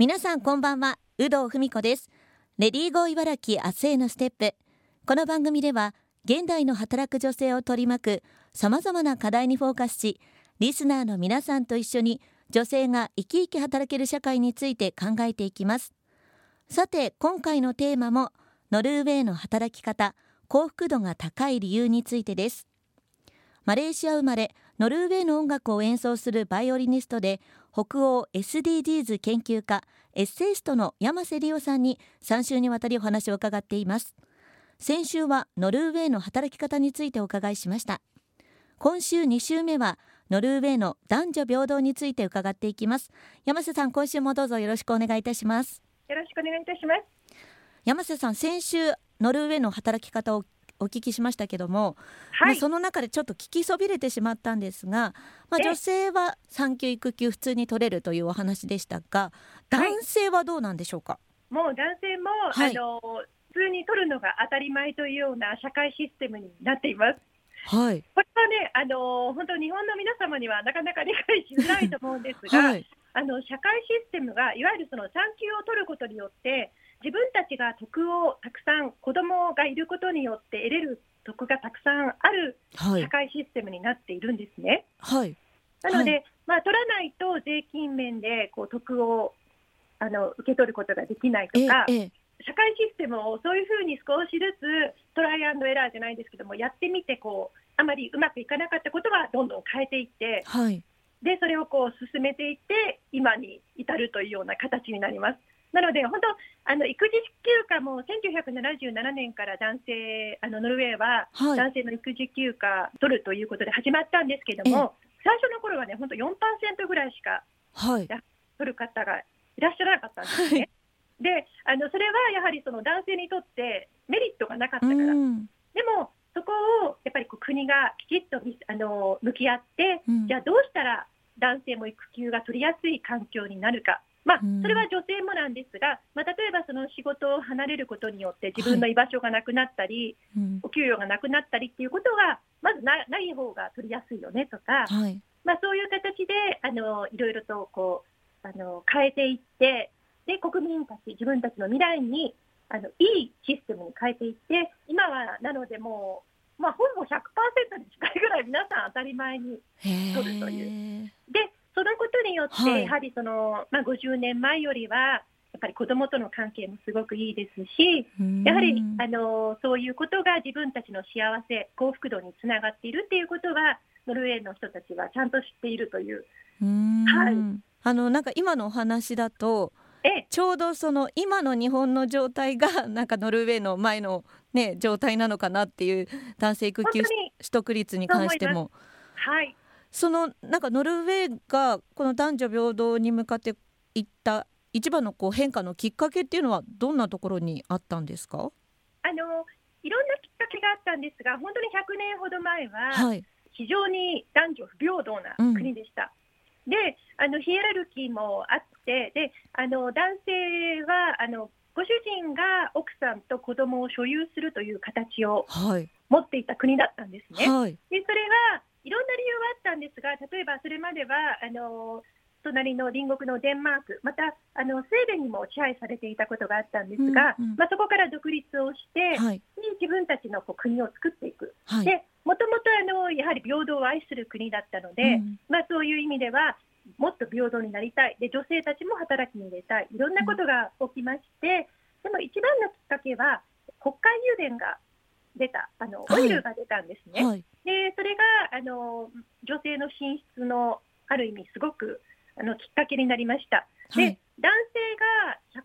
皆さんこんばんは有働文子です。レディーゴー茨城明日へのステップ。この番組では現代の働く女性を取り巻くさまざまな課題にフォーカスしリスナーの皆さんと一緒に女性が生き生き働ける社会について考えていきます。さて今回のテーマもノルウェーの働き方幸福度が高い理由についてです。マレーシア生まれノルウェーの音楽を演奏するバイオリニストで北欧 SDGs 研究家エッセイストの山瀬理央さんに3週にわたりお話を伺っています。先週はノルウェーの働き方についてお伺いしました。今週2週目はノルウェーの男女平等について伺っていきます。山瀬さん今週もどうぞよろしくお願いいたします。よろしくお願いいたします。山瀬さん先週ノルウェーの働き方をお聞きしましたけども、はい、その中でちょっと聞きそびれてしまったんですが、まあ、女性は産休育休普通に取れるというお話でしたが男性はどうなんでしょうか、はい、もう男性も、はい、あの普通に取るのが当たり前というような社会システムになっています。はい、これはね、あの本当、日本の皆様にはなかなか理解しづらいと思うんですが、はい、あの社会システムがいわゆるその産休を取ることによって、自分たちが徳をたくさん子供がいることによって得れる徳がたくさんある社会システムになっているんですね。はい、なので、はい、まあ、取らないと税金面でこう徳をあの受け取ることができないとか、ええ、社会システムをそういうふうに少しずつトライアンドエラーじゃないですけどもやってみてこうあまりうまくいかなかったことはどんどん変えていって、はい、でそれをこう進めていって今に至るというような形になります。なので、本当、あの育児休暇も1977年から男性、あのノルウェーは男性の育児休暇取るということで始まったんですけども、最初の頃はね、本当4%ぐらいしか、はい、取る方がいらっしゃらなかったんですね。はい、であのそれはやはりその男性にとってメリットがなかったから、でもそこをやっぱりこう国がきちっとあの向き合って、うん、じゃあどうしたら男性も育休が取りやすい環境になるか。まあ、それは女性もなんですが、まあ、例えばその仕事を離れることによって自分の居場所がなくなったり、はい、お給与がなくなったりっていうことがまずなない方が取りやすいよねとか、はい、まあ、そういう形であのいろいろとこうあの変えていってで国民たち自分たちの未来にあのいいシステムに変えていって今はなのでもう、まあ、ほぼ100%に近いぐらい皆さん当たり前に取るという。でそのことによって、やはりその、まあ、50年前よりは、やっぱり子どもとの関係もすごくいいですし、やはりあのそういうことが自分たちの幸せ、幸福度につながっているっていうことは、ノルウェーの人たちはちゃんと知っているという。はい、あのなんか今のお話だと、えちょうどその今の日本の状態が なんかノルウェーの前の、ね、状態なのかなっていう男性育休取得率に関しても。はいそのなんかノルウェーがこの男女平等に向かっていった一番のこう変化のきっかけっていうのはどんなところにあったんですか？あのいろんなきっかけがあったんですが本当に100年ほど前は、非常に男女不平等な国でした。うん、であのヒエラルキーもあってであの男性はあのご主人が奥さんと子供を所有するという形を持っていた国だったんですね。はい、でそれはいろんな理由はあったんですが、例えばそれまではあの隣の隣国のデンマーク、またあのスウェーデンにも支配されていたことがあったんですが、うんうん、まあ、そこから独立をして、はい、自分たちのこう国を作っていく。はい、でもともとあのやはり平等を愛する国だったので、うん、まあ、そういう意味ではもっと平等になりたい。で女性たちも働きに入れたい。いろんなことが起きまして、うん、でも一番のきっかけは国会油田が出たあのオイルが出たんですね。はい、でそれがあの女性の進出のある意味すごくあのきっかけになりました。で、はい、男性が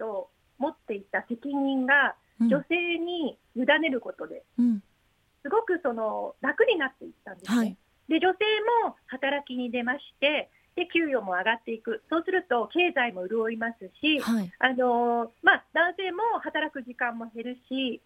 100%持っていた責任が女性に委ねることで、うん、すごくその楽になっていったんですね。はい、で女性も働きに出ましてで給与も上がっていく、そうすると経済も潤いますし、はい、あのまあ、男性も働く時間も減るし、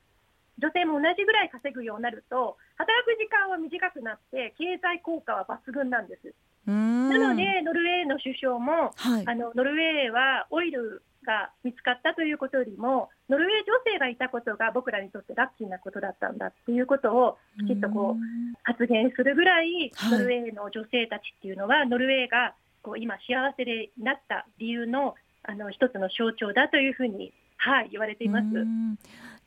女性も同じぐらい稼ぐようになると働く時間は短くなって経済効果は抜群なんです。なのでノルウェーの首相も、はい、あのノルウェーはオイルが見つかったということよりもノルウェー女性がいたことが僕らにとってラッキーなことだったんだっていうことをきちっとこう発言するぐらい、はい、ノルウェーの女性たちっていうのはノルウェーがこう今幸せになった理由のあの一つの象徴だというふうに、はい、言われています。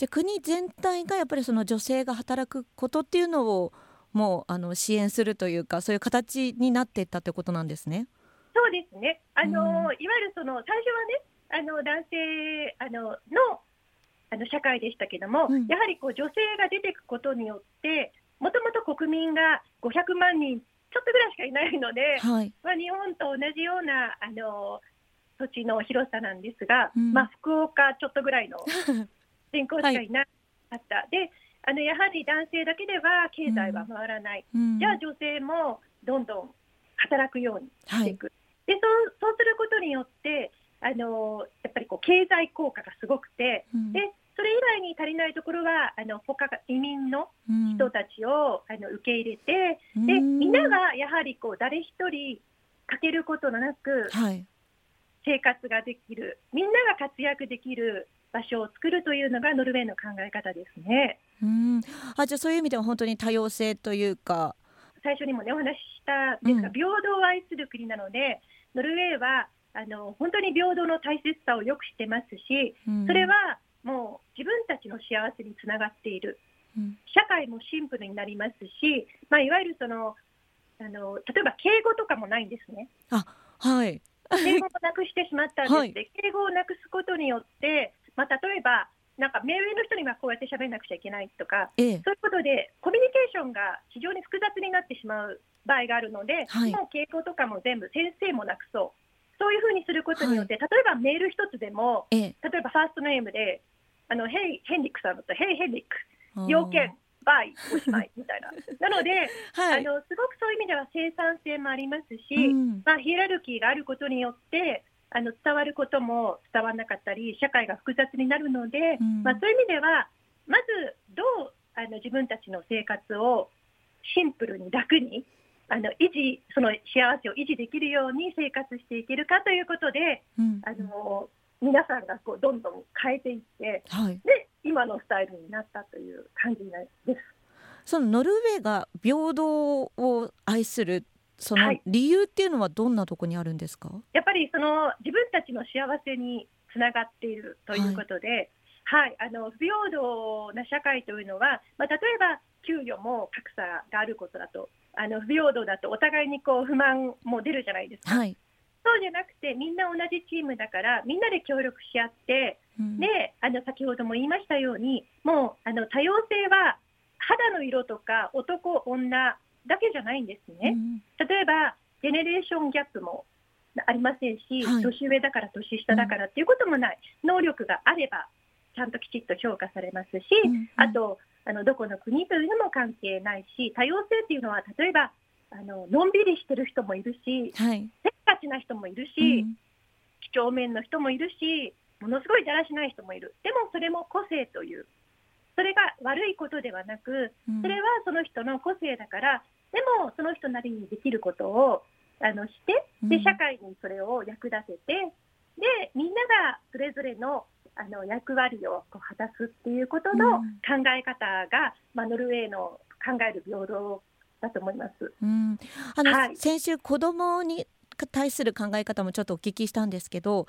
じゃ国全体がやっぱりその女性が働くことっていうのをもうあの支援するというかそういう形になっていったということなんですね。そうですね。あの、うん、いわゆるその最初はね、あの男性あののあの社会でしたけども、うん、やはりこう女性が出ていくことによって、もともと国民が500万人ちょっとぐらいしかいないので、はい、まあ、日本と同じようなあの土地の広さなんですが、うん、まあ、福岡ちょっとぐらいの 人口しかい。なかった。はい、であのやはり男性だけでは経済は回らない、うん、じゃあ女性もどんどん働くようにしていく、はい、でそうそうすることによってあのやっぱりこう経済効果がすごくて、うん、でそれ以外に足りないところはあの他が移民の人たちを、あの受け入れて、でみんながやはりこう誰一人欠けることなく、生活ができる。みんなが活躍できる場所を作るというのがノルウェーの考え方ですね。うん。あじゃあそういう意味では本当に多様性というか。最初にもねお話ししたです平等を愛する国なのでノルウェーはあの本当に平等の大切さをよく知ってますし、うん、それはもう自分たちの幸せにつながっている、うん、社会もシンプルになりますし、まあ、いわゆるそのあの例えば敬語とかもないんですね。あはい。敬語をなくしてしまったんです、はい、敬語をなくすことによってまあ、例えばなんか目上の人にはこうやって喋らなくちゃいけないとか、ええ、そういうことでコミュニケーションが非常に複雑になってしまう場合があるので、はい、もう傾向とかも全部先生もなくそう。そういうふうにすることによって、はい、例えばメール一つでも、え、例えばファーストネームで「あのヘイヘンリックさんだと「ヘイヘンリック」要件バイおしまいみたいな。なので、はい、あのすごくそういう意味では生産性もありますし、うん、まあ、ヒエラルキーがあることによってあの伝わることも伝わらなかったり社会が複雑になるので、うん、まあ、そういう意味ではまずどうあの自分たちの生活をシンプルに楽にあの維持その幸せを維持できるように生活していけるかということで、うん、あの皆さんがこうどんどん変えていって、はい、で今のスタイルになったという感じです。そのノルウェーが平等を愛するその理由っていうのはどんなとこにあるんですか、はい、やっぱりその自分たちの幸せにつながっているということで、はい、はい、あの不平等な社会というのは、まあ、例えば給与も格差があることだとあの不平等だとお互いにこう不満も出るじゃないですか。はい。そうじゃなくてみんな同じチームだからみんなで協力し合って、うん、であの先ほども言いましたようにもうあの多様性は肌の色とか男女だけじゃないんですね。うん、例えばジェネレーションギャップもありませんし、はい、年上だから年下だからっていうこともない、うん、能力があればちゃんときちっと評価されますし、うん、あとあのどこの国というのも関係ないし多様性っていうのは例えばあののんびりしてる人もいるし、はい、せっかちな人もいるし、几帳面の人もいるしものすごいだらしない人もいる。でもそれも個性という。それが悪いことではなくそれはその人の個性だからでもその人なりにできることをあのしてで社会にそれを役立ててでみんながそれぞれのあの役割をこう果たすっていうことの考え方が、まあ、ノルウェーの考える平等だと思います。うん、あの、はい、先週子供に対する考え方もちょっとお聞きしたんですけど、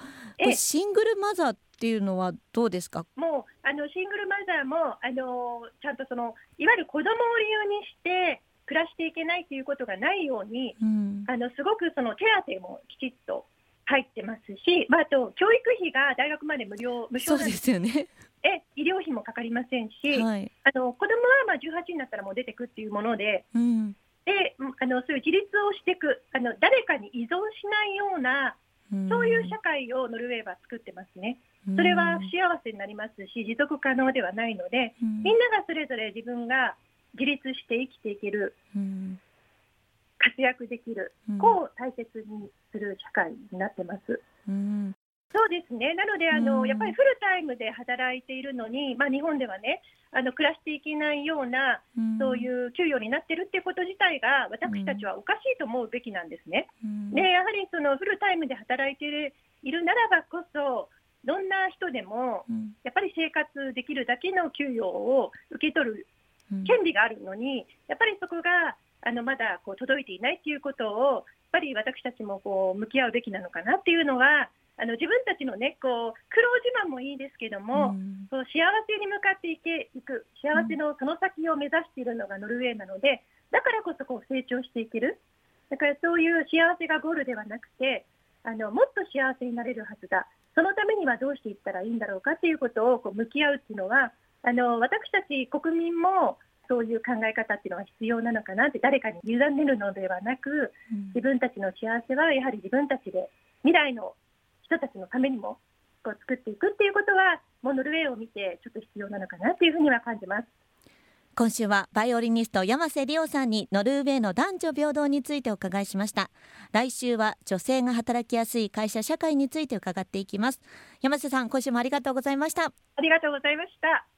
シングルマザーっていうのはどうですか？もうあのシングルマザーもあのちゃんとそのいわゆる子供を理由にして暮らしていけないということがないように、うん、あのすごくその手当もきちっと入ってますし、まあ、あと教育費が大学まで無料無償です。よね。え医療費もかかりませんし、はい、あの子供はまあ18になったらもう出てくっていうもので、うん、であのそういう自立をしていくあの誰かに依存しないような、うん、そういう社会をノルウェーは作ってますね。それは不幸せになりますし持続可能ではないので、みんながそれぞれ自分が自立して生きていける、うん、活躍できる、うん、こう大切にする社会になってます。うん。そうですね。なので、あの、やっぱりフルタイムで働いているのに、まあ、日本ではね、あの暮らしていけないような、そういう給与になってるっていうこと自体が、私たちはおかしいと思うべきなんですね。で、やはりそのフルタイムで働いているならばこそ、どんな人でも、やっぱり生活できるだけの給与を受け取る権利があるのに、やっぱりそこがあのまだこう届いていないということを、やっぱり私たちもこう向き合うべきなのかなっていうのは、あの自分たちのねこう苦労自慢もいいですけども、うん、その幸せに向かっていけいく幸せのその先を目指しているのがノルウェーなのでだからこそこう成長していける。だからそういう幸せがゴールではなくてあのもっと幸せになれるはずだ。そのためにはどうしていったらいいんだろうかということをこう向き合うっていうのはあの私たち国民もそういう考え方っていうのは必要なのかなって誰かに委ねるのではなく、自分たちの幸せはやはり自分たちで未来の人たちのためにもこう作っていくっていうことはもうノルウェーを見てちょっと必要なのかなっていうふうには感じます。今週はバイオリニスト山瀬理央さんにノルウェーの男女平等についてお伺いしました。来週は女性が働きやすい会社社会について伺っていきます。山瀬さん今週もありがとうございました。ありがとうございました